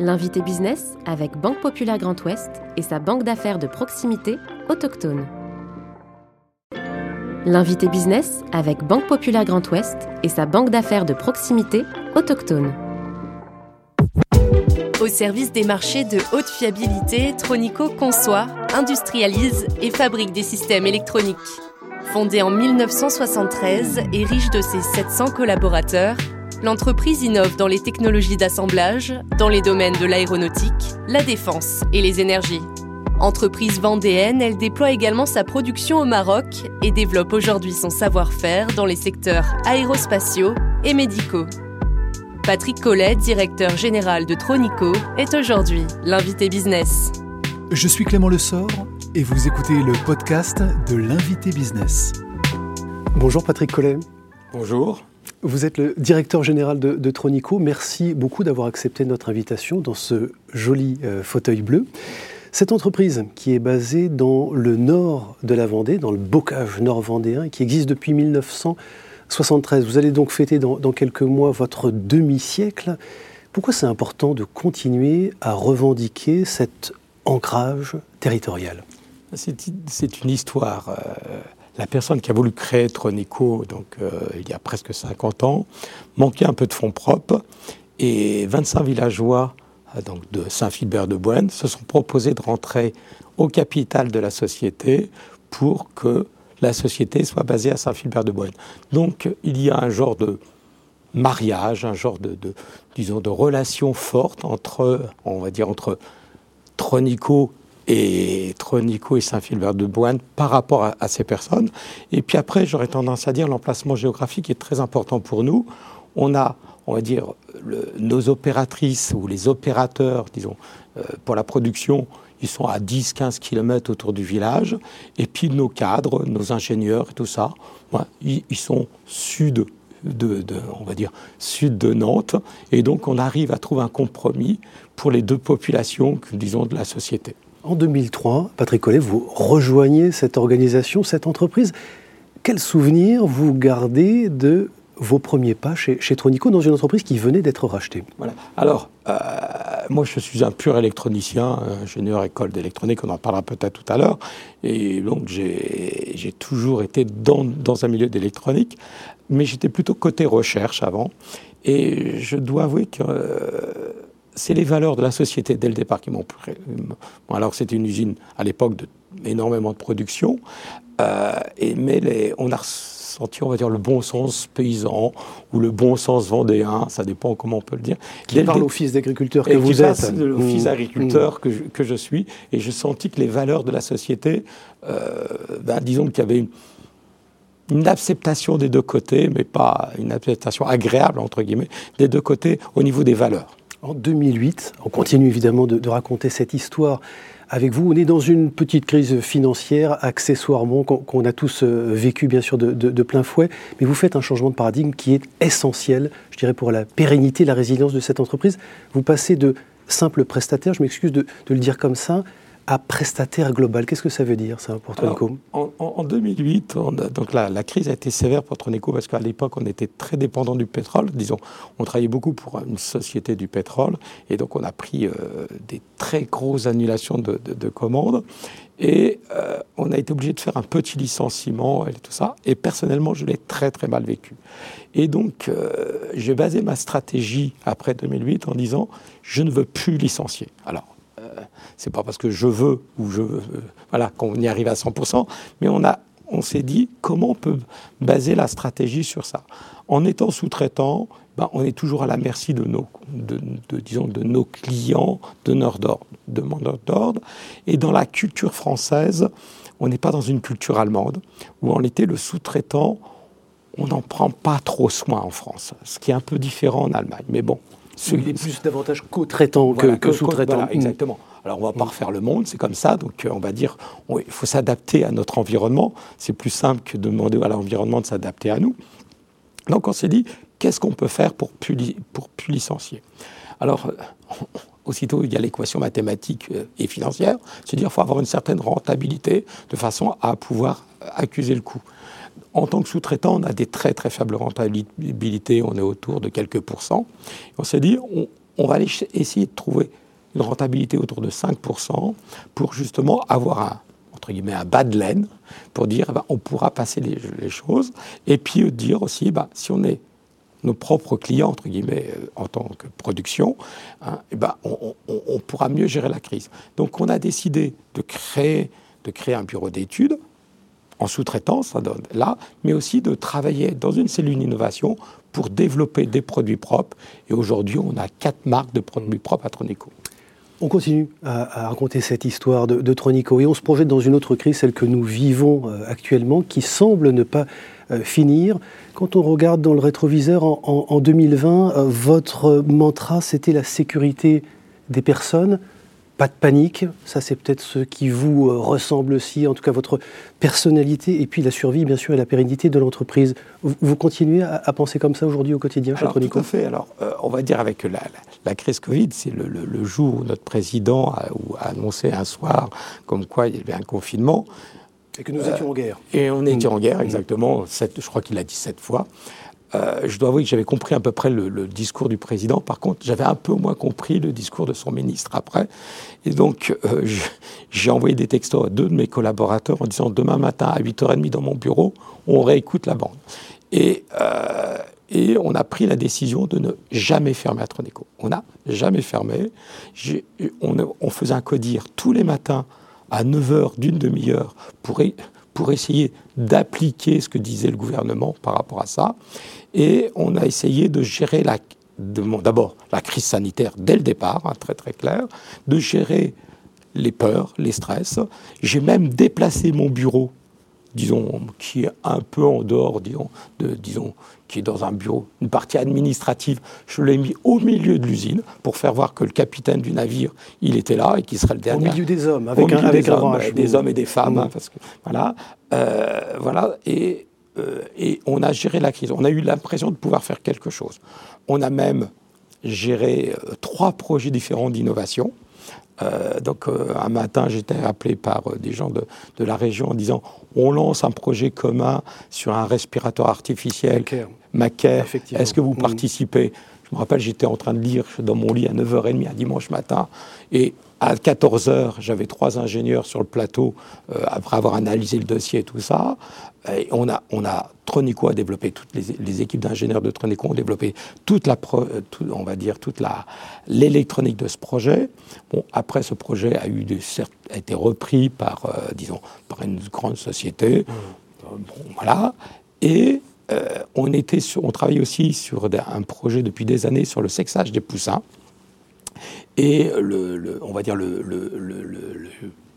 L'invité business avec Banque Populaire Grand Ouest et sa banque d'affaires de proximité autochtone. L'invité business avec Banque Populaire Grand Ouest et sa banque d'affaires de proximité autochtone. Au service des marchés de haute fiabilité, Tronico conçoit, industrialise et fabrique des systèmes électroniques. Fondée en 1973 et riche de ses 700 collaborateurs, l'entreprise innove dans les technologies d'assemblage, dans les domaines de l'aéronautique, la défense et les énergies. Entreprise vendéenne, elle déploie également sa production au Maroc et développe aujourd'hui son savoir-faire dans les secteurs aérospatiaux et médicaux. Patrick Collet, directeur général de Tronico, est aujourd'hui l'invité business. Je suis Clément Lessort et vous écoutez le podcast de l'invité business. Bonjour Patrick Collet. Bonjour. Vous êtes le directeur général de, Tronico. Merci beaucoup d'avoir accepté notre invitation dans ce joli euh, fauteuil bleu. Cette entreprise qui est basée dans le nord de la Vendée, dans le bocage nord vendéen, qui existe depuis 1973. Vous allez donc fêter dans, dans quelques mois votre demi-siècle. Pourquoi c'est important de continuer à revendiquer cet ancrage territorial? C'est une histoire. Euh, la personne qui a voulu créer Tronico, donc euh, il y a presque 50 ans, manquait un peu de fonds propres et 25 villageois euh, donc de Saint-Philbert-de-Boine se sont proposés de rentrer au capital de la société pour que la société soit basée à Saint-Philbert-de-Boine. Donc il y a un genre de mariage, un genre de, de relation forte entre, on va dire entre Tronico et Tronico et Saint-Philbert-de-Boine par rapport à, ces personnes. Et puis après, j'aurais tendance à dire l'emplacement géographique est très important pour nous. On a, on va dire, nos opératrices ou les opérateurs, disons, euh, pour la production, ils sont à 10-15 km autour du village. Et puis nos cadres, nos ingénieurs et tout ça, ils, sont sud de, de, on va dire, sud de Nantes. Et donc on arrive à trouver un compromis pour les deux populations, disons, de la société. En 2003, Patrick Collet, vous rejoignez cette organisation, cette entreprise. Quel souvenir vous gardez de vos premiers pas chez, Tronico dans une entreprise qui venait d'être rachetée? Voilà. Alors, euh, moi, je suis un pur électronicien, ingénieur école d'électronique, on en parlera peut-être tout à l'heure. Et donc, j'ai toujours été dans, dans un milieu d'électronique, mais j'étais plutôt côté recherche avant. Et je dois avouer que c'est les valeurs de la société dès le départ qui m'ont. Bon, alors c'était une usine à l'époque de énormément de production, euh, et, mais les, on a ressenti, on va dire, le bon sens paysan ou le bon sens vendéen, ça dépend comment on peut le dire. Qui parle au fils d'agriculteur que vous êtes. Le fils mmh. d'agriculteur que, que, je suis, et je sentis que les valeurs de la société, euh, ben, disons qu'il y avait une, une acceptation des deux côtés, mais pas une acceptation agréable, entre guillemets, des deux côtés au niveau des valeurs. En 2008, on continue évidemment de, raconter cette histoire avec vous. On est dans une petite crise financière, accessoirement, qu'on a tous euh, vécu bien sûr de, plein fouet, mais vous faites un changement de paradigme qui est essentiel, je dirais, pour la pérennité, la résilience de cette entreprise. Vous passez de simple prestataire, je m'excuse de, le dire comme ça, à prestataire global. Qu'est-ce que ça veut dire, ça, pour Tronico en, 2008, donc la, la, crise a été sévère pour Tronico parce qu'à l'époque, on était très dépendant du pétrole. Disons, on travaillait beaucoup pour une société du pétrole et donc on a pris euh, des très grosses annulations de, commandes. Et euh, on a été obligé de faire un petit licenciement et tout ça. Et personnellement, je l'ai très très mal vécu. Et donc, euh, j'ai basé ma stratégie après 2008 en disant, je ne veux plus licencier. Alors, c'est pas parce que je veux ou je veux, euh, voilà qu'on y arrive à 100%, mais on a on s'est dit comment on peut baser la stratégie sur ça. En étant sous-traitant, ben, on est toujours à la merci de nos, de, disons, de nos clients, de nos demandeurs d'ordre. Et dans la culture française, on n'est pas dans une culture allemande, où en été le sous-traitant, on n'en prend pas trop soin en France, ce qui est un peu différent en Allemagne. Mais bon. Il est plus davantage co-traitant que, sous-traitant. Voilà, exactement. Alors on va pas refaire le monde, c'est comme ça. Donc euh, on va dire, il faut s'adapter à notre environnement. C'est plus simple que de demander à l'environnement de s'adapter à nous. Donc on s'est dit, qu'est-ce qu'on peut faire pour plus, licencier Alors euh, aussitôt il y a l'équation mathématique euh, et financière, c'est-à-dire qu'il faut avoir une certaine rentabilité de façon à pouvoir accuser le coût. En tant que sous-traitant, on a des très très faibles rentabilités, on est autour de quelques pourcents. On s'est dit, on va aller essayer de trouver une rentabilité autour de 5% pour justement avoir un, entre guillemets, un bas de laine pour dire bah, on pourra passer les, choses et puis dire aussi bah, si on est nos propres clients, entre guillemets, euh, en tant que production, hein, eh ben, on, pourra mieux gérer la crise. Donc on a décidé de créer, de créer un bureau d'études en sous-traitance, là, mais aussi de travailler dans une cellule d'innovation pour développer des produits propres. Et aujourd'hui, on a quatre marques de produits propres à Tronico. On continue à, raconter cette histoire de, Tronico et on se projette dans une autre crise, celle que nous vivons euh, actuellement, qui semble ne pas euh, finir. Quand on regarde dans le rétroviseur en, 2020, euh, votre mantra, c'était la sécurité des personnes. Pas de panique, ça c'est peut-être ce qui vous euh, ressemble aussi, en tout cas votre personnalité, et puis la survie bien sûr et la pérennité de l'entreprise. Vous, continuez à, penser comme ça aujourd'hui au quotidien, chez Tout à fait. Alors, on va dire avec la, crise Covid, c'est le, jour où notre président a, annoncé un soir comme quoi il y avait un confinement. Et que nous étions en guerre. Et on était en guerre, exactement. je crois qu'il l'a dit sept fois. Euh, je dois avouer que j'avais compris à peu près le, discours du président. Par contre, j'avais un peu moins compris le discours de son ministre après. Et donc, euh, j'ai envoyé des textos à deux de mes collaborateurs en disant demain matin à 8h30 dans mon bureau, on réécoute la bande. Et, euh, et on a pris la décision de ne jamais fermer à Troneco. On n'a jamais fermé. On, on, faisait un codir tous les matins à 9 heures d'une demi-heure pour, pour essayer d'appliquer ce que disait le gouvernement par rapport à ça. Et on a essayé de gérer la, d'abord la crise sanitaire dès le départ, hein, très très clair, de gérer les peurs, les stress. J'ai même déplacé mon bureau disons, qui est un peu en dehors, disons, de, disons, qui est dans un bureau, une partie administrative. Je l'ai mis au milieu de l'usine pour faire voir que le capitaine du navire, il était là et qu'il serait le dernier. Au milieu des hommes, avec un, avec des, hommes, des hommes et des femmes, hein, parce que voilà, euh, voilà, et, euh, et on a géré la crise. On a eu l'impression de pouvoir faire quelque chose. On a même géré euh, trois projets différents d'innovation. Euh, donc euh, un matin, j'étais appelé par euh, des gens de, de, la région en disant on lance un projet commun sur un respirateur artificiel, Macaire. Est-ce que vous mmh. participez? Je me rappelle, j'étais en train de lire dans mon lit à 9h30 un dimanche matin, et à 14h, j'avais trois ingénieurs sur le plateau, après avoir analysé le dossier et tout ça. Et on a, on a Tronico a développé toutes les, équipes d'ingénieurs de Tronico ont développé toute la, on va dire toute la l'électronique de ce projet. Bon, après ce projet a eu a été repris par, euh, disons, par une grande société. Mmh. Bon, voilà. Et euh, on était on travaillait aussi sur un projet depuis des années sur le sexage des poussins. Et le, on va dire le,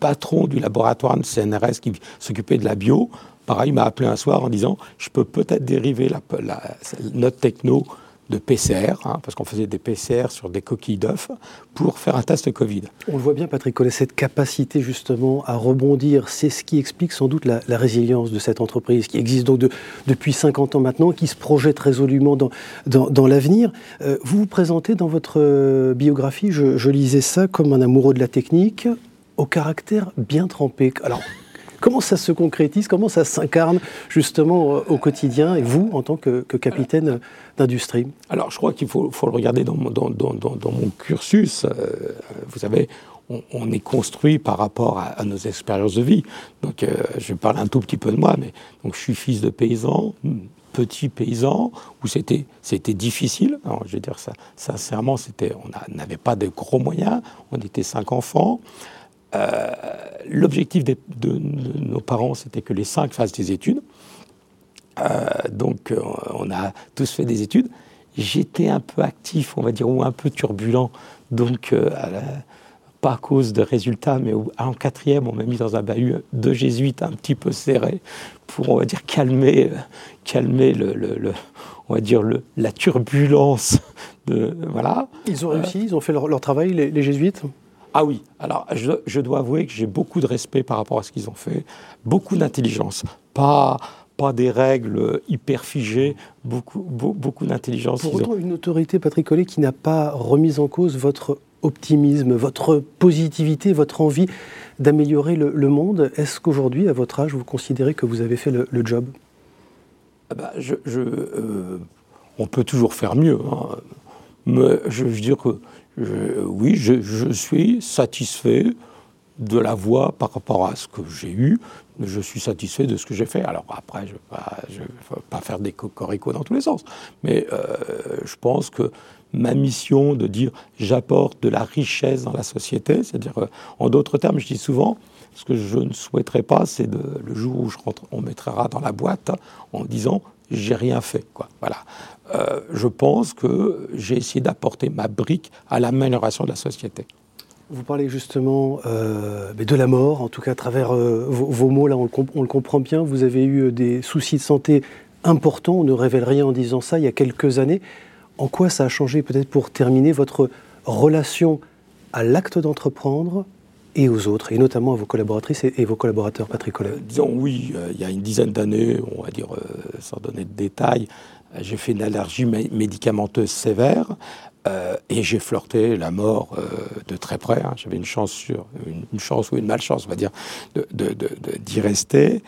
patron du laboratoire de CNRS qui s'occupait de la bio Pareil, il m'a appelé un soir en disant Je peux peut-être dériver la, notre techno de PCR, hein, parce qu'on faisait des PCR sur des coquilles d'œufs, pour faire un test Covid. On le voit bien, Patrick Collet, cette capacité justement à rebondir, c'est ce qui explique sans doute la, résilience de cette entreprise, qui existe donc depuis 50 ans maintenant, qui se projette résolument dans, dans, l'avenir. Euh, vous vous présentez dans votre euh, biographie, je, je lisais ça comme un amoureux de la technique, au caractère bien trempé. Alors, Comment ça se concrétise? Comment ça s'incarne justement au quotidien et vous en tant que, capitaine d'industrie? Alors je crois qu'il faut, le regarder dans, mon cursus. Euh, vous savez, on, est construit par rapport à, nos expériences de vie. Donc euh, je parle un tout petit peu de moi, mais donc je suis fils de paysan, petit paysan où c'était c'était difficile. je veux dire ça sincèrement, c'était on n'avait pas de gros moyens. On était cinq enfants. Euh, l'objectif de, nos parents, c'était que les cinq fassent des études. Euh, donc, euh, on a tous fait des études. J'étais un peu actif, on va dire, ou un peu turbulent. Donc, pas à cause de résultats, mais en quatrième, on m'a mis dans un bahut de jésuites un petit peu serré pour, on va dire, calmer, calmer le, on va dire le, la turbulence de voilà. Ils ont réussi, ils ont fait leur, travail, les jésuites? Ah oui, alors je, dois avouer que j'ai beaucoup de respect par rapport à ce qu'ils ont fait, beaucoup d'intelligence, pas, pas des règles hyper figées, beaucoup, beaucoup d'intelligence. Pour autant, une autorité, Patrick Collet, qui n'a pas remis en cause votre optimisme, votre positivité, votre envie d'améliorer le, monde. Est-ce qu'aujourd'hui, à votre âge, vous considérez que vous avez fait le, job? Ah bah, je, euh, On peut toujours faire mieux. Hein. Mais je veux dire que oui, je, suis satisfait de la voie par rapport à ce que j'ai eu. Je suis satisfait de ce que j'ai fait. Alors après, je ne vais, pas faire des cocoricots dans tous les sens. Mais euh, je pense que ma mission de dire j'apporte de la richesse dans la société, c'est-à-dire, euh, en d'autres termes, je dis souvent, ce que je ne souhaiterais pas, c'est le jour où on mettra dans la boîte en disant j'ai rien fait. Quoi. Voilà. Euh, je pense que j'ai essayé d'apporter ma brique à l'amélioration de la société. Vous parlez justement euh, de la mort, en tout cas à travers euh, vos, mots, là on le, on le, comprend bien. Vous avez eu des soucis de santé importants, on ne révèle rien en disant ça, il y a quelques années. En quoi ça a changé, peut-être pour terminer, votre relation à l'acte d'entreprendre et aux autres, et notamment à vos collaboratrices et, vos collaborateurs, Patrick Collet Disons oui, il y a une dizaine d'années, on va dire sans donner de détails, j'ai fait une allergie médicamenteuse sévère euh, et j'ai flirté la mort euh, de très près. Hein. J'avais une chance sur une, chance ou une malchance, on va dire, d'y rester.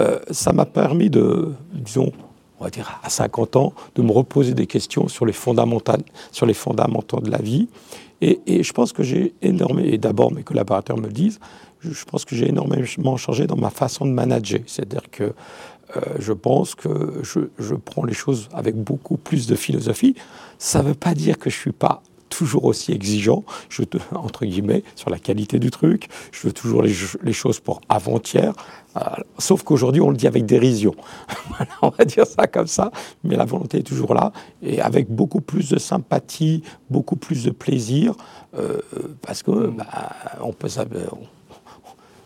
Euh, ça m'a permis de, disons, on va dire à 50 ans, de me reposer des questions sur les sur les fondamentaux de la vie. Et, je pense que j'ai énormément, et d'abord mes collaborateurs me le disent, je pense que j'ai énormément changé dans ma façon de manager. C'est-à-dire que euh, je pense que je, prends les choses avec beaucoup plus de philosophie. Ça ne veut pas dire que je ne suis pas toujours aussi exigeant, je entre guillemets, sur la qualité du truc. Je veux toujours les, choses pour avant-hier. Euh, sauf qu'aujourd'hui, on le dit avec dérision. on va dire ça comme ça. Mais la volonté est toujours là. Et avec beaucoup plus de sympathie, beaucoup plus de plaisir. Euh, parce que bah, on peut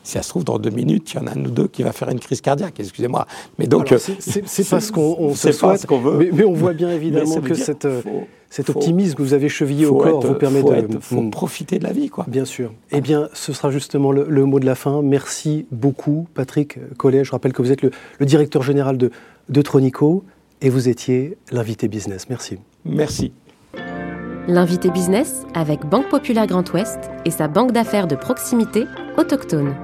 si ça se trouve, dans deux minutes, il y en a un ou deux qui va faire une crise cardiaque, excusez-moi. Mais donc. C'est pas ce qu'on se souhaite, qu'on veut. Mais, on voit bien évidemment que cette, euh, cet optimisme que vous avez chevillé au corps vous permet de. faut hmm. profiter de la vie, quoi. Bien sûr. Eh bien, ce sera justement le, mot de la fin. Merci beaucoup, Patrick Collet. Je rappelle que vous êtes le, directeur général de, de Tronico et vous étiez l'invité business. Merci. Merci. L'invité business avec Banque Populaire Grand Ouest et sa banque d'affaires de proximité autochtone.